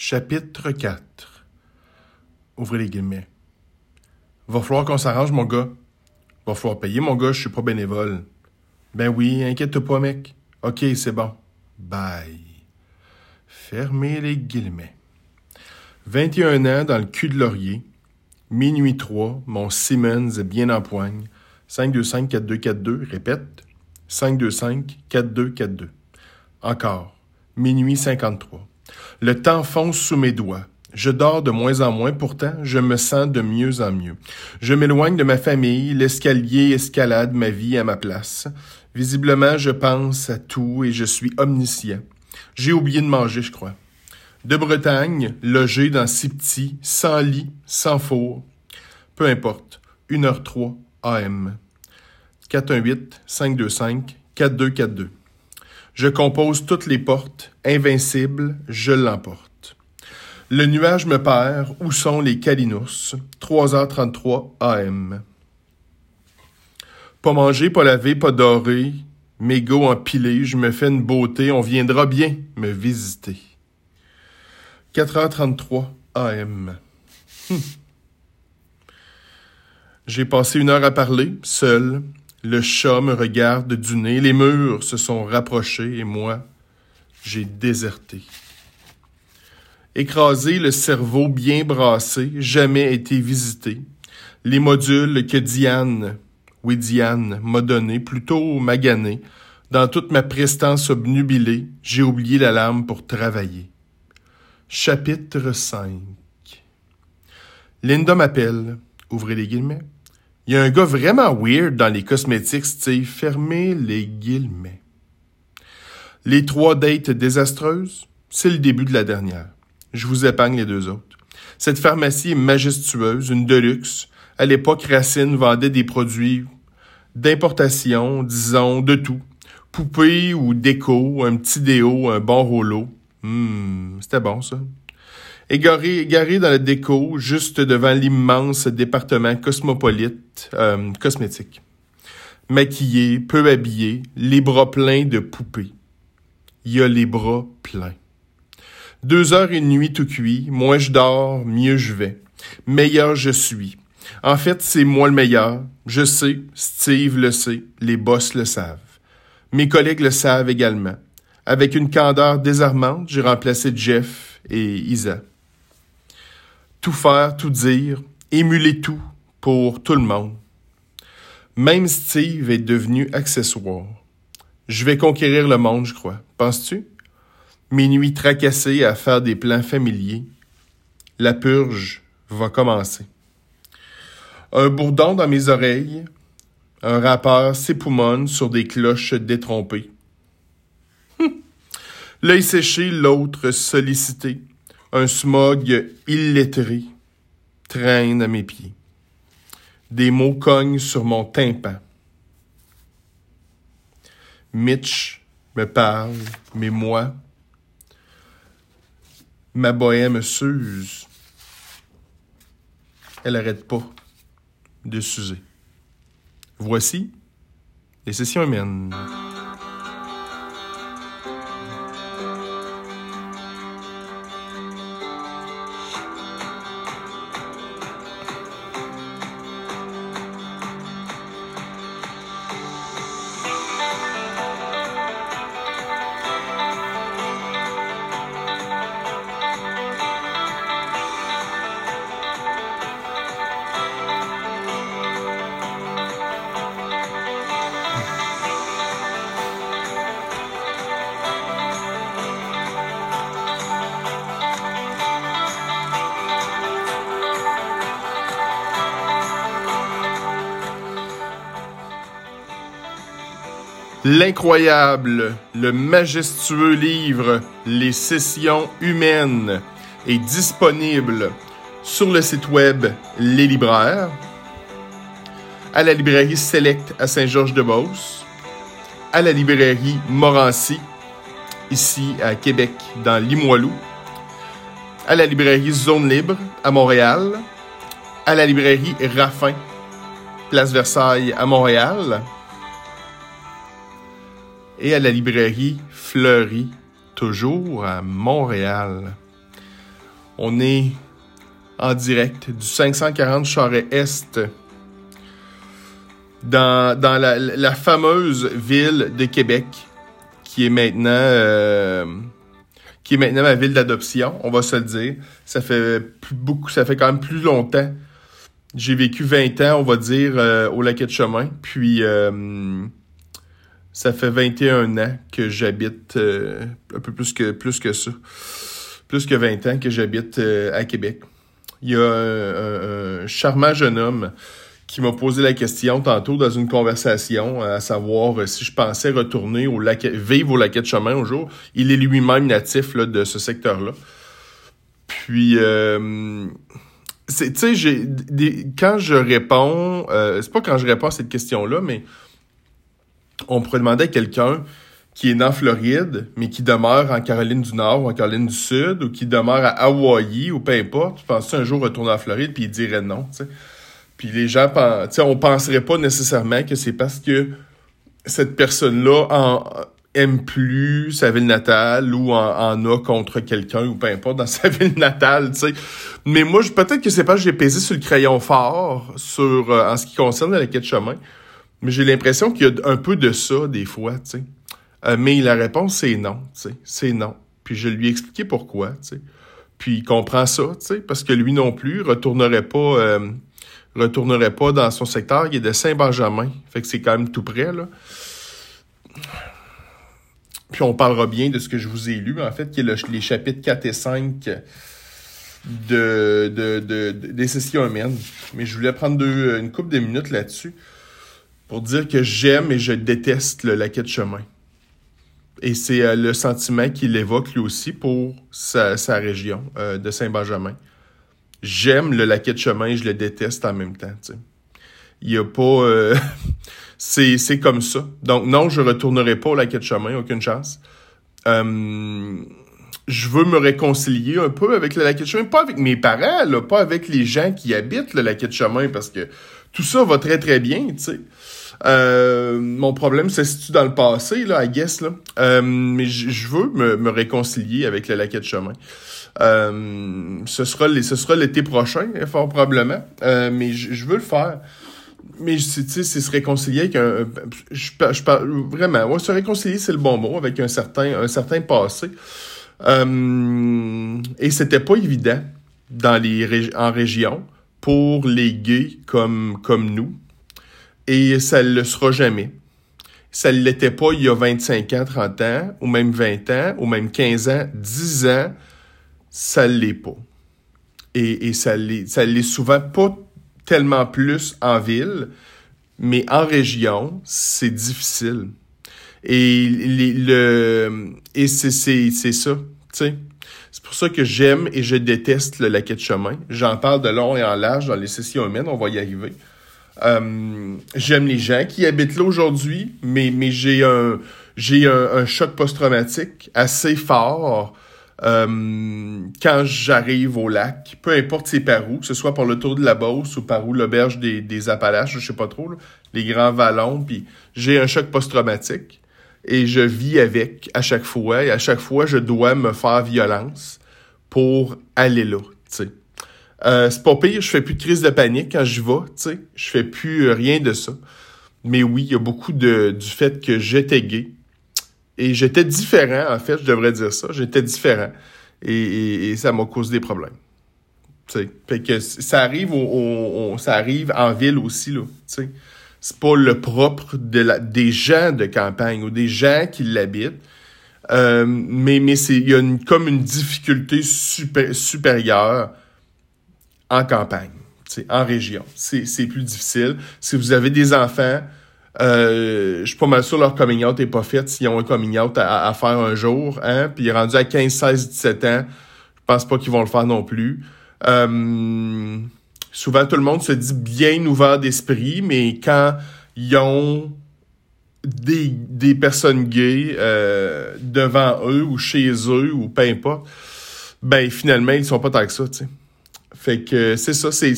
Chapitre 4 Ouvrez les guillemets. Va falloir qu'on s'arrange, mon gars. Va falloir payer, mon gars, je suis pas bénévole. Ben oui, inquiète-toi pas, mec. Ok, c'est bon. Bye. Fermez les guillemets. 21 ans dans le cul de laurier. Minuit 3, mon Siemens est bien en poigne. 525-4242, répète. 525-4242. Encore. Minuit 53. Le temps fonce sous mes doigts. Je dors de moins en moins, pourtant je me sens de mieux en mieux. Je m'éloigne de ma famille, l'escalier escalade ma vie à ma place. Visiblement, je pense à tout et je suis omniscient. J'ai oublié de manger, je crois. De Bretagne, logé dans si petit, sans lit, sans four. Peu importe. 1h03 AM. 418-525-4242. Je compose toutes les portes, invincible, je l'emporte. Le nuage me perd, où sont les Calinours? 3h33 AM. Pas manger, pas laver, pas doré, mégots empilés, je me fais une beauté, on viendra bien me visiter. 4h33 AM. Hum. J'ai passé une heure à parler, seul, le chat me regarde du nez, les murs se sont rapprochés et moi, j'ai déserté. Écrasé, le cerveau bien brassé, jamais été visité. Les modules que Diane, oui Diane, m'a donné, plutôt magané, dans toute ma prestance obnubilée, j'ai oublié l'alarme pour travailler. Chapitre 5 Linda m'appelle, ouvrez les guillemets. Il y a un gars vraiment weird dans les cosmétiques, Steve. Fermez les guillemets. Les trois dates désastreuses, c'est le début de la dernière. Je vous épargne les deux autres. Cette pharmacie est majestueuse, une de luxe. À l'époque, Racine vendait des produits d'importation, disons, de tout. Poupées ou déco, un petit déo, un bon rouleau. Hum, c'était bon, ça. Égaré, égaré dans la déco, juste devant l'immense département cosmopolite euh, cosmétique. Maquillé, peu habillé, les bras pleins de poupées. Il y a les bras pleins. Deux heures et nuit tout cuit, moins je dors, mieux je vais. Meilleur je suis. En fait, c'est moi le meilleur. Je sais, Steve le sait, les boss le savent. Mes collègues le savent également. Avec une candeur désarmante, j'ai remplacé Jeff et Isa tout faire, tout dire, émuler tout pour tout le monde. Même Steve est devenu accessoire. Je vais conquérir le monde, je crois. Penses-tu? Mes nuits tracassées à faire des plans familiers. La purge va commencer. Un bourdon dans mes oreilles. Un rappeur s'époumonne sur des cloches détrompées. L'œil séché, l'autre sollicité. Un smog illettré traîne à mes pieds. Des mots cognent sur mon tympan. Mitch me parle, mais moi, ma bohème s'use. Elle arrête pas de s'user. Voici les sessions humaines. L'incroyable, le majestueux livre Les sessions humaines est disponible sur le site web Les Libraires, à la librairie Select à Saint-Georges-de-Beauce, à la librairie Morancy, ici à Québec, dans Limoilou, à la librairie Zone Libre à Montréal, à la librairie Raffin, Place Versailles à Montréal, et à la librairie Fleury, toujours à Montréal. On est en direct du 540 Charret-Est dans, dans la, la, fameuse ville de Québec qui est maintenant euh, qui est maintenant ma ville d'adoption, on va se le dire. Ça fait beaucoup, ça fait quand même plus longtemps. J'ai vécu 20 ans, on va dire, euh, au Lac de Chemin. Puis euh, ça fait 21 ans que j'habite euh, un peu plus que plus que ça. Plus que 20 ans que j'habite à Québec. Il y a un, charmant jeune homme qui m'a posé la question tantôt dans une conversation, à savoir euh, si je pensais retourner au lac, vivre au lac de chemin un jour. Il est lui-même natif là, de ce secteur-là. Puis, euh, tu sais, quand je réponds, euh, c'est pas quand je réponds à cette question-là, mais on pourrait demander à quelqu'un qui est né en Floride, mais qui demeure en Caroline du Nord ou en Caroline du Sud, ou qui demeure à Hawaï, ou peu importe, tu penses un jour retourner en Floride, puis il dirait non, tu sais. Puis les gens, sais, on penserait pas nécessairement que c'est parce que cette personne-là aime plus sa ville natale ou en, a contre quelqu'un ou peu importe dans sa ville natale, tu sais. Mais moi, peut-être que c'est parce que j'ai pesé sur le crayon fort sur euh, en ce qui concerne la quête chemin. Mais j'ai l'impression qu'il y a un peu de ça des fois, tu sais. Euh, mais la réponse c'est non, tu sais. C'est non. Puis je lui ai expliqué pourquoi, tu sais. Puis il comprend ça, tu sais, parce que lui non plus retournerait pas euh, retournerait pas dans son secteur. Il est de Saint-Benjamin. Fait que c'est quand même tout près, là. Puis on parlera bien de ce que je vous ai lu, en fait, qui est les chapitres 4 et 5 de, de, de, des sessions humaines. Mais je voulais prendre deux, une couple de minutes là-dessus pour dire que j'aime et je déteste le laquais de chemin. Et c'est euh, le sentiment qu'il évoque lui aussi pour sa, région euh, de Saint-Benjamin j'aime le laquais de chemin, je le déteste en même temps. sais. Il y a pas... Euh, c'est, comme ça. Donc non, je retournerai pas au laquais de chemin, aucune chance. Euh, je veux me réconcilier un peu avec le laquais de chemin, pas avec mes parents, pas avec les gens qui habitent le laquais de chemin, parce que tout ça va très très bien, tu sais. Euh, mon problème se situe dans le passé, là, I guess, là. Euh, mais je veux me, me, réconcilier avec le laquais de chemin. Euh, ce sera ce sera l'été prochain, fort probablement. Euh, mais je veux le faire. Mais tu sais, c'est se réconcilier avec un. Je, je parle vraiment. Ouais, se réconcilier, c'est le bon mot, avec un certain, un certain passé. Euh, et c'était pas évident dans les en région pour les gays comme, comme nous. Et ça ne le sera jamais. Ça ne l'était pas il y a 25 ans, 30 ans, ou même 20 ans, ou même 15 ans, 10 ans ça l'est pas. Et, et ça l'est, souvent pas tellement plus en ville, mais en région, c'est difficile. Et et c'est ça, tu sais. C'est pour ça que j'aime et je déteste le laquais de chemin. J'en parle de long et en large dans les sessions humaines, on va y arriver. Euh, j'aime les gens qui habitent là aujourd'hui, mais mais j'ai un j'ai un, un choc post-traumatique assez fort euh, quand j'arrive au lac, peu importe c'est par où, que ce soit par le tour de la Beauce ou par où l'auberge des, des Appalaches, je sais pas trop, les grands vallons, puis j'ai un choc post-traumatique et je vis avec à chaque fois et à chaque fois je dois me faire violence pour aller là, tu sais. Euh, c'est pas pire, je fais plus de crise de panique quand je vais, tu sais, je fais plus rien de ça. Mais oui, il y a beaucoup de du fait que j'étais gay, et j'étais différent, en fait, je devrais dire ça. J'étais différent. Et, ça m'a causé des problèmes. T'sais. Fait que ça arrive au, ça arrive en ville aussi, là. T'sais. C'est pas le propre de la, des gens de campagne ou des gens qui l'habitent. Euh, mais mais c'est il y a une, comme une difficulté supérieure en campagne, en région. C'est plus difficile. Si vous avez des enfants, euh, je suis pas mal sûr leur coming out est pas fait s'ils ont un coming out à, faire un jour, hein. Puis rendu à 15, 16, 17 ans. Je pense pas qu'ils vont le faire non plus. Euh, souvent tout le monde se dit bien ouvert d'esprit, mais quand ils ont des, des personnes gays euh, devant eux ou chez eux ou peu importe, ben finalement ils sont pas tant que ça, tu sais. Fait que c'est ça, c'est,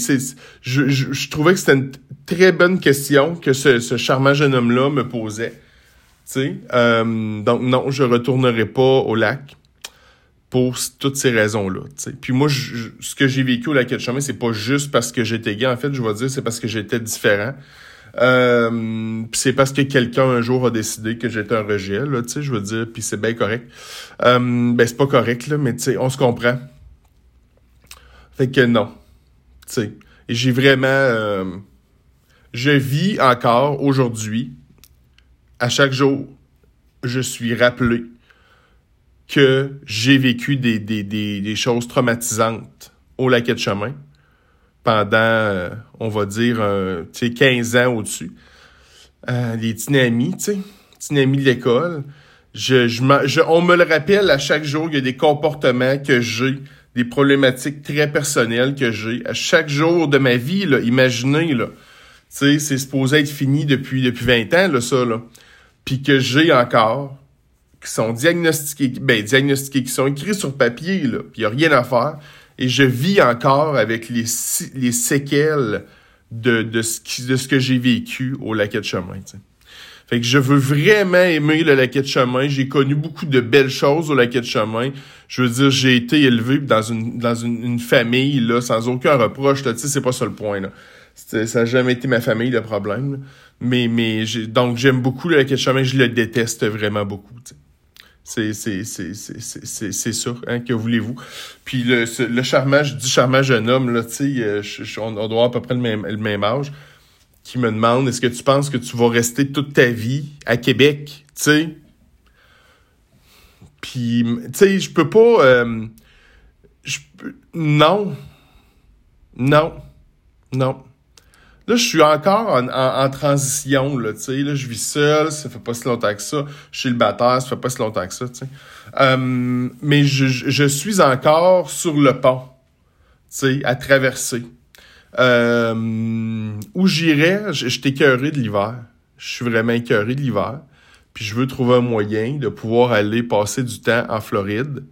je, je, trouvais que c'était une très bonne question que ce, ce charmant jeune homme-là me posait. Euh, donc non, je retournerai pas au lac. pour toutes ces raisons-là. Puis moi, ce que j'ai vécu au lac de chemin, c'est pas juste parce que j'étais gay. En fait, je vais dire, c'est parce que j'étais différent. Euh, c'est parce que quelqu'un un jour a décidé que j'étais un rejet, tu sais, je veux dire, puis c'est bien correct. Euh, ben, c'est pas correct, là, mais tu sais, on se comprend. Fait que non. Tu sais. J'ai vraiment... Euh, je vis encore aujourd'hui, à chaque jour, je suis rappelé que j'ai vécu des, choses traumatisantes au laquette de chemin pendant, euh, on va dire, euh, 15 ans au-dessus. Euh, les dynamis, tu sais, dynamis de l'école. Je, je, on me le rappelle à chaque jour, il y a des comportements que j'ai, des problématiques très personnelles que j'ai. À chaque jour de ma vie, là, imaginez, là, c'est supposé être fini depuis, depuis 20 ans, là, ça, là. Puis que j'ai encore, qui sont diagnostiqués, ben, diagnostiqués, qui sont écrits sur papier, là, puis il n'y a rien à faire. Et je vis encore avec les, les séquelles de, de, ce, qui, de ce que j'ai vécu au laquet de chemin, Fait que je veux vraiment aimer le laquet de chemin. J'ai connu beaucoup de belles choses au laquet de chemin. Je veux dire, j'ai été élevé dans une dans une, famille là sans aucun reproche. Tu sais, c'est pas ça le point là. Ça n'a jamais été ma famille le problème. Mais mais donc j'aime beaucoup le laquet de chemin. Je le déteste vraiment beaucoup. C'est c'est c'est c'est c'est sûr hein que voulez-vous. Puis le le charmant, je dis charmant jeune homme là, tu sais, euh, on, doit avoir à peu près le même le même âge qui me demande est-ce que tu penses que tu vas rester toute ta vie à Québec, tu sais? Puis tu sais, je peux pas euh, non. Non. Non. Là, je suis encore en, transition, là, tu sais. Là, je vis seul, ça fait pas si longtemps que ça. Je suis le bâtard, ça fait pas si longtemps que ça, tu sais. Euh, mais je, je, suis encore sur le pont, tu sais, à traverser. Euh, où j'irais, je, je de l'hiver. Je suis vraiment écœuré de l'hiver. Puis je veux trouver un moyen de pouvoir aller passer du temps en Floride.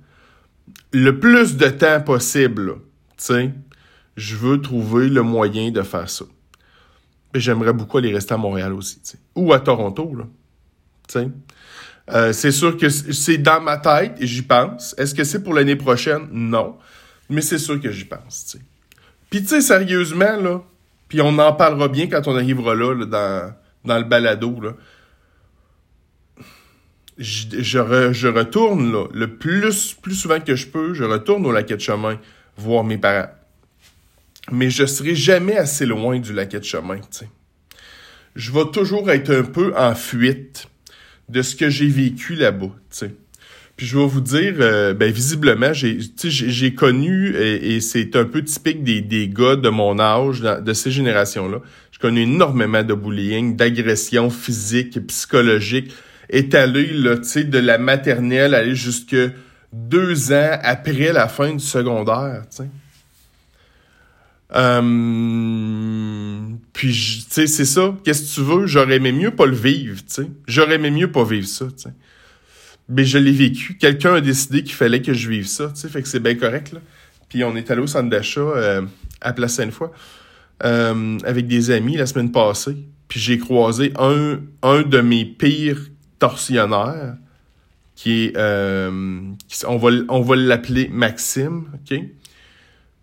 Le plus de temps possible, tu sais. Je veux trouver le moyen de faire ça j'aimerais beaucoup aller rester à Montréal aussi, ou à Toronto, là. Euh, c'est sûr que c'est dans ma tête et j'y pense. Est-ce que c'est pour l'année prochaine? Non. Mais c'est sûr que j'y pense. Puis tu sais, sérieusement, là, puis on en parlera bien quand on arrivera là, dans, dans le balado, là. Je, je, retourne, là, le plus, plus souvent que je peux, je retourne au lac de chemin voir mes parents mais je serai jamais assez loin du laquet de chemin. sais. Je vais toujours être un peu en fuite de ce que j'ai vécu là-bas. sais. Puis je vais vous dire, euh, ben visiblement, j'ai j'ai connu, et, c'est un peu typique des, des gars de mon âge, de ces générations-là, j'ai connu énormément de bullying, d'agression physique, psychologique, étalé là, de la maternelle aller jusque deux ans après la fin du secondaire. sais. Euh, puis, tu sais, c'est ça. Qu'est-ce que tu veux? J'aurais aimé mieux pas le vivre, tu sais. J'aurais aimé mieux pas vivre ça, tu sais. Mais je l'ai vécu. Quelqu'un a décidé qu'il fallait que je vive ça, tu sais. Fait que c'est bien correct, là. Puis on est allé au centre d'achat euh, à Place Sainte-Foy euh, avec des amis la semaine passée. Puis j'ai croisé un, un de mes pires torsionnaires qui est... Euh, on va, on va l'appeler Maxime, OK?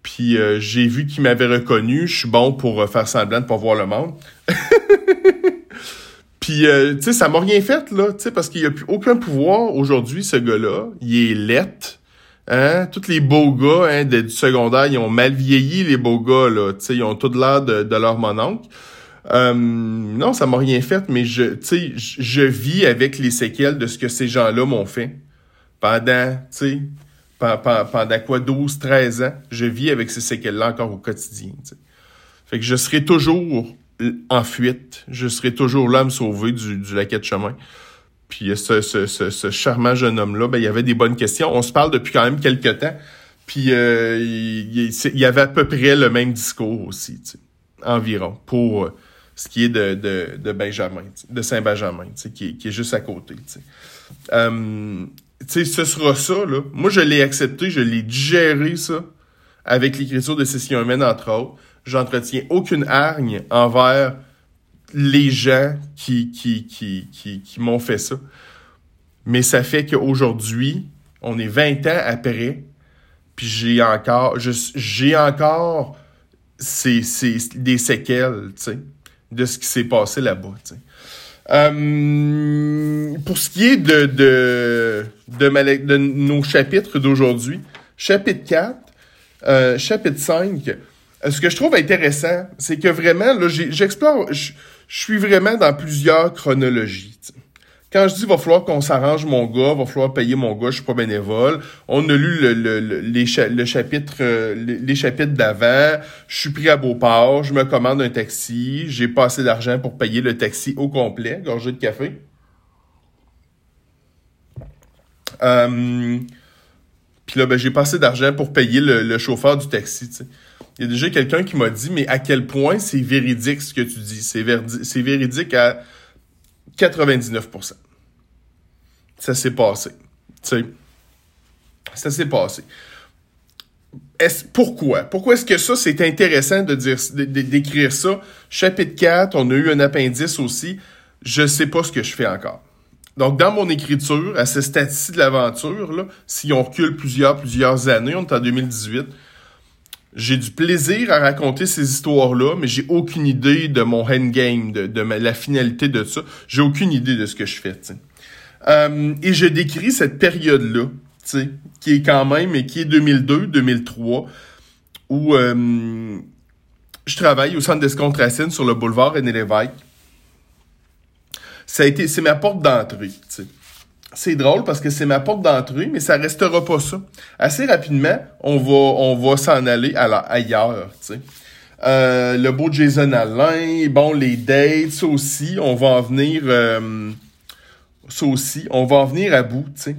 Puis euh, j'ai vu qu'il m'avait reconnu. Je suis bon pour euh, faire semblant de pas voir le monde. Puis, euh, tu sais, ça m'a rien fait, là, tu sais, parce qu'il n'y a plus aucun pouvoir aujourd'hui, ce gars-là. Il est lette. Hein? Tous les beaux gars hein, du secondaire, ils ont mal vieilli, les beaux gars, là. Tu sais, ils ont tout l'air de, de leur mononcle. non, ça m'a rien fait, mais je, tu sais, je vis avec les séquelles de ce que ces gens-là m'ont fait pendant, tu sais, pendant quoi 12, 13 ans, je vis avec ces séquelles-là encore au quotidien. Fait que je serai toujours en fuite. Je serai toujours là à me sauver du, du laquet de chemin. Puis ce, ce, ce, charmant jeune homme-là, ben, il y avait des bonnes questions. On se parle depuis quand même quelques temps. Puis euh, il, y avait à peu près le même discours aussi, environ, pour euh, ce qui est de, de, de Benjamin, de Saint-Benjamin, qui, qui est juste à côté. Euh, ce sera ça, là. Moi, je l'ai accepté, je l'ai digéré, ça, avec l'écriture de Session humaine, entre autres. J'entretiens aucune hargne envers les gens qui, qui, qui, qui, qui m'ont fait ça. Mais ça fait qu'aujourd'hui, On est 20 ans après, puis j'ai encore, j'ai encore ces, ces, des séquelles, de ce qui s'est passé là-bas. Euh, pour ce qui est de, de, de, de nos chapitres d'aujourd'hui, chapitre 4, euh, chapitre 5, euh, ce que je trouve intéressant, c'est que vraiment, là, j'explore, je suis vraiment dans plusieurs chronologies. Quand je dis va falloir qu'on s'arrange mon gars, va falloir payer mon gars, je suis pas bénévole. On a lu euh, les, chapitres d'avant. Je suis pris à Beauport, je me commande un taxi, j'ai pas assez d'argent pour payer le taxi au complet, gorgé de café. Euh, puis là, ben, j'ai pas assez d'argent pour payer le, chauffeur du taxi. Il y a déjà quelqu'un qui m'a dit, mais à quel point c'est véridique ce que tu dis? C'est véridique à 99%. Ça s'est passé. Tu sais, ça s'est passé. Est pourquoi? Pourquoi est-ce que ça, c'est intéressant de dire, d'écrire ça? Chapitre 4, on a eu un appendice aussi. Je sais pas ce que je fais encore. Donc, dans mon écriture, à ce stade-ci de l'aventure, si on recule plusieurs, plusieurs années, on est en 2018, j'ai du plaisir à raconter ces histoires-là, mais j'ai aucune idée de mon endgame, de, de la finalité de ça. J'ai aucune idée de ce que je fais, euh, et je décris cette période-là, qui est quand même, et qui est 2002-2003, où euh, je travaille au centre d'escompte Racine sur le boulevard René Lévesque. Ça a été, c'est ma porte d'entrée, c'est drôle parce que c'est ma porte d'entrée, mais ça restera pas ça. Assez rapidement, on va, on va s'en aller ailleurs, tu sais. Euh, le beau Jason Alain, bon, les dates, ça aussi, on va en venir, euh, ça aussi, on va en venir à bout, tu sais.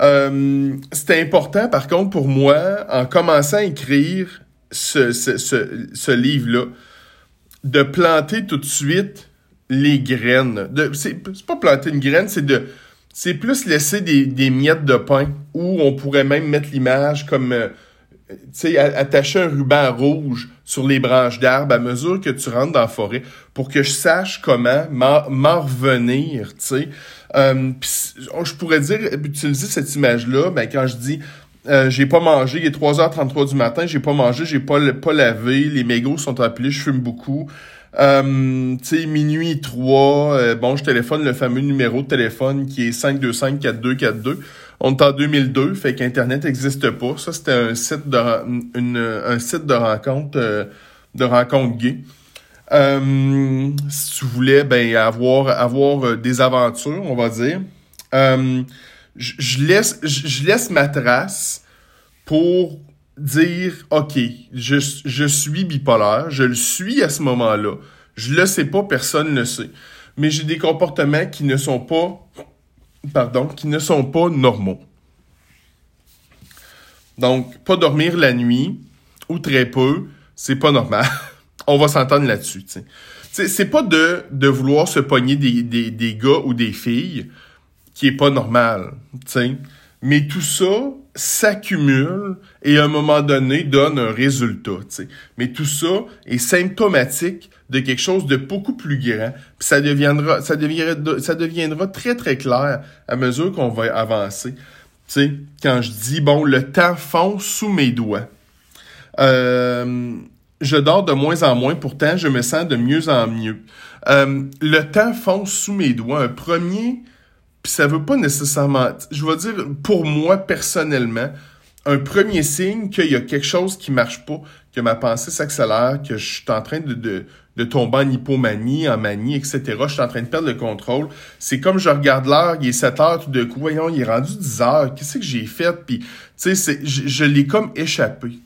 Euh, c'était important, par contre, pour moi, en commençant à écrire ce, ce, ce, ce livre-là, de planter tout de suite les graines. C'est, pas planter une graine, c'est de c'est plus laisser des, des, miettes de pain où on pourrait même mettre l'image comme euh, tu sais attacher un ruban rouge sur les branches d'arbres à mesure que tu rentres dans la forêt pour que je sache comment m'en revenir, tu sais. Euh, je pourrais dire utiliser cette image là ben quand je dis euh, j'ai pas mangé, il est 3h33 du matin, j'ai pas mangé, j'ai pas pas lavé, les mégots sont appelés, je fume beaucoup. Euh, tu sais, minuit 3, euh, bon, je téléphone le fameux numéro de téléphone qui est 525-4242. On est en 2002, fait qu'Internet n'existe pas. Ça, c'était un site de un site de rencontre euh, de rencontre gay. Euh, si tu voulais ben avoir avoir des aventures, on va dire. je, laisse laisse ma trace pour dire OK, je, suis bipolaire, je le suis à ce moment-là. Je le sais pas, personne ne le sait. Mais j'ai des comportements qui ne sont pas pardon, qui ne sont pas normaux. Donc, pas dormir la nuit ou très peu, c'est pas normal. On va s'entendre là-dessus. C'est pas de, vouloir se pogner des, des, gars ou des filles qui est pas normal. sais. Mais tout ça s'accumule et à un moment donné donne un résultat. sais. Mais tout ça est symptomatique de quelque chose de beaucoup plus grand. Puis ça deviendra, ça deviendra, ça deviendra très très clair à mesure qu'on va avancer. sais, quand je dis bon, le temps fond sous mes doigts. Euh, je dors de moins en moins, pourtant je me sens de mieux en mieux. Euh, le temps fond sous mes doigts. Un premier puis ça veut pas nécessairement, je veux dire, pour moi personnellement, un premier signe qu'il y a quelque chose qui marche pas, que ma pensée s'accélère, que je suis en train de, de, de, tomber en hypomanie, en manie, etc. Je suis en train de perdre le contrôle. C'est comme je regarde l'heure, il est 7 heures tout de coup, voyons, il est rendu 10 heures, qu'est-ce que j'ai fait? Puis, tu sais, je, je l'ai comme échappé.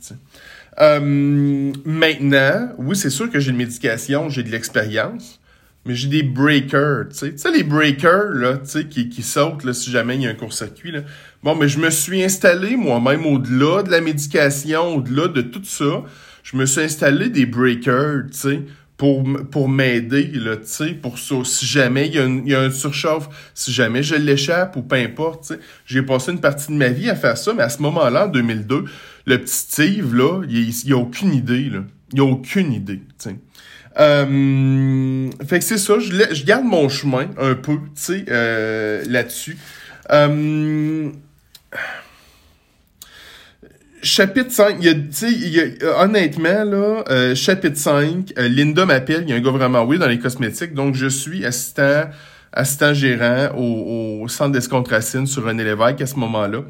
Euh, maintenant, oui, c'est sûr que j'ai une médication, j'ai de l'expérience mais j'ai des breakers, tu sais. Tu sais, les breakers, là, tu sais, qui, qui sautent, là, si jamais il y a un court-circuit, là. Bon, mais je me suis installé, moi-même, au-delà de la médication, au-delà de tout ça, je me suis installé des breakers, tu sais, pour, pour m'aider, là, tu sais, pour ça. Si jamais il y, a un, il y a un surchauffe, si jamais je l'échappe ou peu importe, tu sais. J'ai passé une partie de ma vie à faire ça, mais à ce moment-là, en 2002, le petit Steve, là, il, il a aucune idée, là. Il a aucune idée, tu sais. Euh, fait que c'est ça, je, je, garde mon chemin un peu, tu sais, euh, là-dessus. Euh, chapitre 5, il y a, y a- honnêtement, là, euh, chapitre 5, euh, Linda m'appelle, il y a un gars vraiment oui dans les cosmétiques, donc je suis assistant, assistant gérant au, au centre d'Escontracine sur René Lévesque à ce moment-là.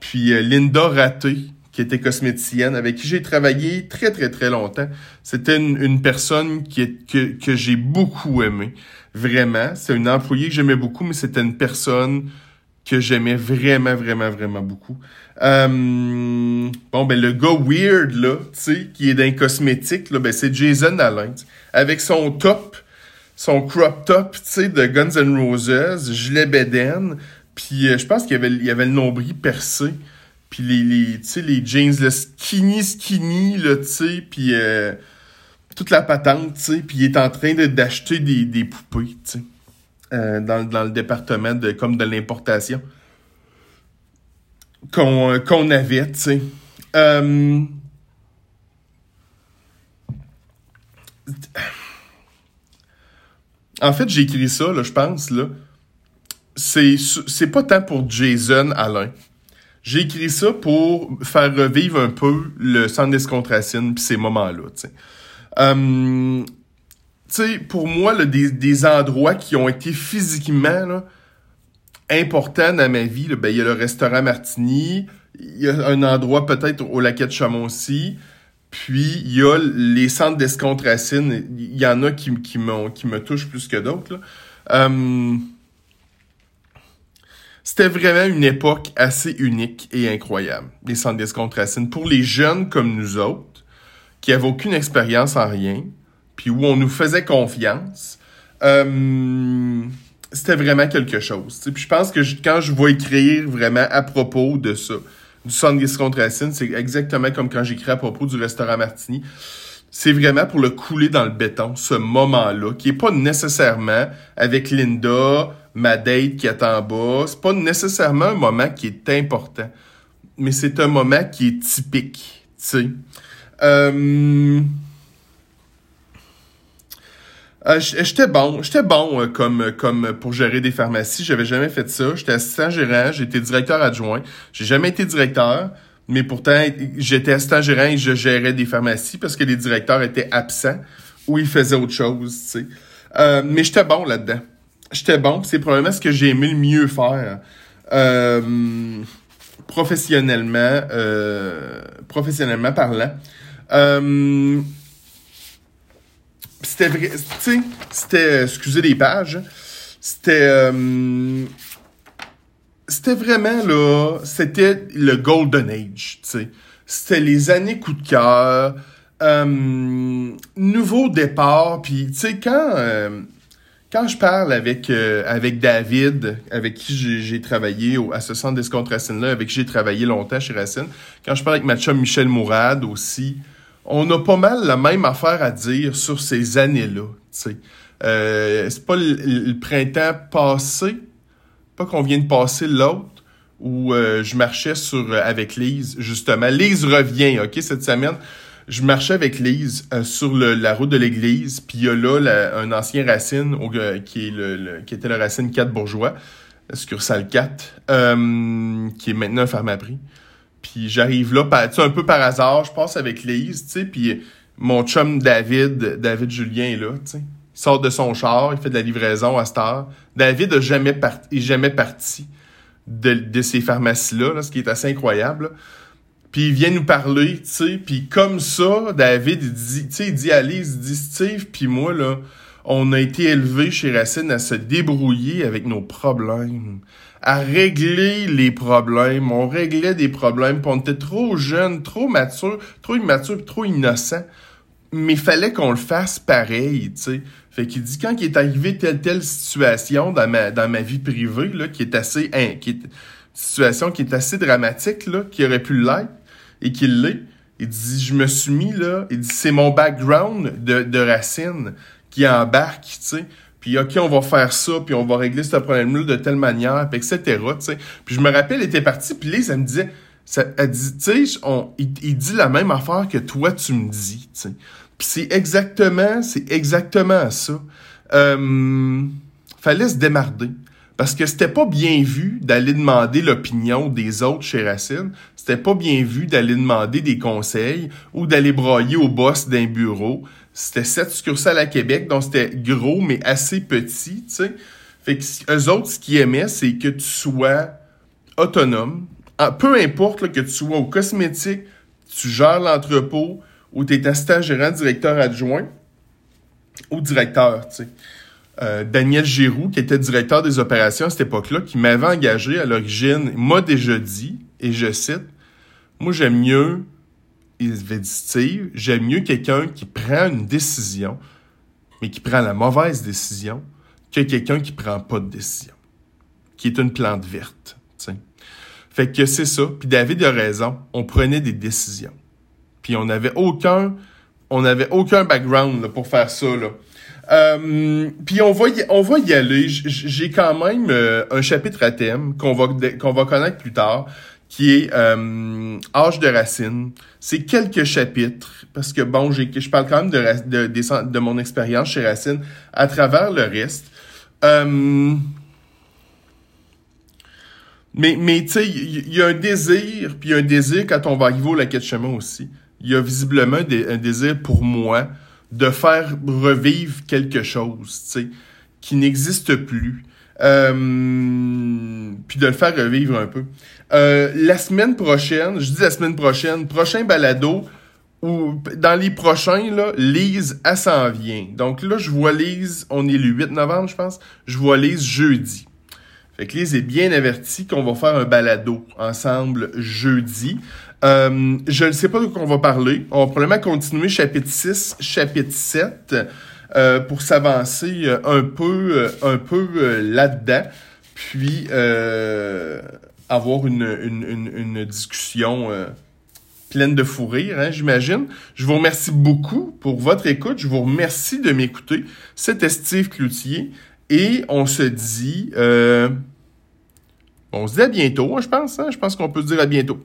Puis euh, Linda Raté, qui était cosméticienne, avec qui j'ai travaillé très, très, très longtemps. C'était une, personne que, que j'ai beaucoup aimé. Vraiment. C'est une employée que j'aimais beaucoup, mais c'était une personne que j'aimais vraiment, vraiment, vraiment beaucoup. Euh, bon, ben, le gars weird, là, tu sais, qui est dans les cosmétiques, là, ben, c'est Jason Allen. Avec son top, son crop top, tu sais, de Guns N' Roses, gilet bédaine, puis euh, je pense qu'il y avait, il y avait le nombril percé, puis les, les, les jeans, le skinny, skinny, là, tu sais, puis euh, toute la patente, tu sais, puis il est en train d'acheter des, des poupées, tu sais, euh, dans, dans le département de, comme de l'importation qu'on euh, qu'on avait, tu sais. Euh, En fait, j'ai écrit ça, là, je pense, là. C'est pas tant pour Jason Alain. J'ai écrit ça pour faire revivre un peu le centre d'escontracine puis ces moments-là. Euh, tu sais, pour moi, là, des, des endroits qui ont été physiquement là, importants dans ma vie, ben, il y a le restaurant Martini, il y a un endroit peut-être au de Chamoncy, puis il y a les centres d'escontracine. Il y en a qui, qui, qui me touchent plus que d'autres. là. Euh, c'était vraiment une époque assez unique et incroyable, les centres d'escontracine. Pour les jeunes comme nous autres, qui avaient aucune expérience en rien, puis où on nous faisait confiance, euh, c'était vraiment quelque chose. Puis je pense que quand je vais écrire vraiment à propos de ça, du centre d'escontracine, c'est exactement comme quand j'écris à propos du restaurant Martini. C'est vraiment pour le couler dans le béton, ce moment-là, qui est pas nécessairement avec Linda, ma date qui est en bas. C'est pas nécessairement un moment qui est important, mais c'est un moment qui est typique, tu sais. Euh... J- j'étais bon, j'étais bon euh, comme comme pour gérer des pharmacies, j'avais jamais fait ça. J'étais assistant gérant, j'étais directeur adjoint. J'ai jamais été directeur, mais pourtant j'étais assistant gérant et je gérais des pharmacies parce que les directeurs étaient absents ou ils faisaient autre chose, tu sais. Euh, mais j'étais bon là-dedans. J'étais bon, c'est probablement ce que j'ai aimé le mieux faire. Euh, professionnellement euh, professionnellement parlant. Euh, c'était vrai, tu sais, c'était, excusez les pages, c'était, euh, c'était vraiment là, c'était le golden age, tu sais. C'était les années coup de cœur, euh, nouveau départ, puis tu sais quand euh, quand je parle avec euh, avec David, avec qui j'ai, travaillé au, à ce centre d'escompte Racine-là, avec qui j'ai travaillé longtemps chez Racine, quand je parle avec ma chum Michel Mourad aussi, on a pas mal la même affaire à dire sur ces années-là. Euh, c'est pas le, le printemps passé, pas qu'on vient de passer l'autre, où euh, je marchais sur euh, avec Lise, justement. Lise revient, OK, cette semaine. Je marchais avec Lise euh, sur le- la route de l'église, puis il y a là la- un ancien racine au- euh, qui, est le, le- qui était le racine 4 bourgeois, succursale 4, euh, qui est maintenant un pharmaprix. Puis j'arrive là, tu sais, un peu par hasard, je passe avec Lise, tu sais, puis mon chum David, David Julien est là, tu sais. Il sort de son char, il fait de la livraison à cette heure. David a jamais parti, est jamais parti de, de ces pharmacies-là, là, ce qui est assez incroyable. là. Puis il vient nous parler, tu sais, puis comme ça, David, il dit, tu sais, il dit à Lise, il dit Steve, puis moi, là, on a été élevés chez Racine à se débrouiller avec nos problèmes, à régler les problèmes. On réglait des problèmes, puis on était trop jeunes, trop matures, trop immatures, puis trop innocents. Mais fallait qu'on le fasse pareil, tu sais. Fait qu'il dit quand il est arrivé telle telle situation dans ma dans ma vie privée là, qui est assez hein, qui est situation qui est assez dramatique là, qui aurait pu l'être et qui l'est. Il dit je me suis mis là, il dit c'est mon background de de racine qui embarque, tu sais. Puis OK, on va faire ça, puis on va régler ce problème-là de telle manière, puis etc. Tu sais. Puis je me rappelle, elle était partie, puis Lise, elle me disait, ça, elle dit, tu sais, il, il dit la même affaire que toi tu me dis, tu sais. Puis c'est exactement, c'est exactement ça. Euh, fallait se démarder. Parce que c'était pas bien vu d'aller demander l'opinion des autres chez Racine. C'était pas bien vu d'aller demander des conseils ou d'aller broyer au boss d'un bureau. C'était sept succursales à Québec, donc c'était gros, mais assez petit, tu sais. Fait que eux autres, ce qu'ils aimaient, c'est que tu sois autonome. Ah, peu importe que tu sois au cosmétique, tu gères l'entrepôt ou tu es assistant gérant, directeur adjoint ou directeur, tu sais. Euh, Daniel Giroux, qui était directeur des opérations à cette époque-là, qui m'avait engagé à l'origine, m'a déjà dit, et je cite, moi j'aime mieux, il avait dit Steve, j'aime mieux quelqu'un qui prend une décision, mais qui prend la mauvaise décision, que quelqu'un qui prend pas de décision, qui est une plante verte. Fait que c'est ça. Puis David a raison. On prenait des décisions. Puis on n'avait aucun, aucun background pour faire ça. Là. Euh, puis on va y, on va y aller. J'ai quand même euh, un chapitre à thème qu'on va qu'on va connaître plus tard, qui est euh, Âge de racine. C'est quelques chapitres parce que bon, j'ai je parle quand même de de, de, mon expérience chez Racine à travers le reste. Euh, mais mais tu sais, il y, a un désir, puis un désir quand on va arriver au laquette chemin aussi. Il y a visiblement un désir pour moi de faire revivre quelque chose, tu sais, qui n'existe plus. Euh, puis de le faire revivre un peu. Euh, la semaine prochaine, je dis la semaine prochaine, prochain balado, ou dans les prochains, là, Lise, elle s'en vient. Donc là, je vois Lise, on est le 8 novembre, je pense, je vois Lise jeudi. Fait que Lise est bien avertie qu'on va faire un balado ensemble jeudi. Euh, je ne sais pas de quoi on va parler. On va probablement continuer chapitre 6, chapitre 7 euh, pour s'avancer euh, un peu, un peu là-dedans. Puis avoir une, une, une, discussion pleine de fou rire, hein, j'imagine. Je vous remercie beaucoup pour votre écoute. Je vous remercie de m'écouter. C'était Steve Cloutier. Et on se dit... on se dit à bientôt, hein, je pense. Hein? Je pense qu'on peut se dire à bientôt.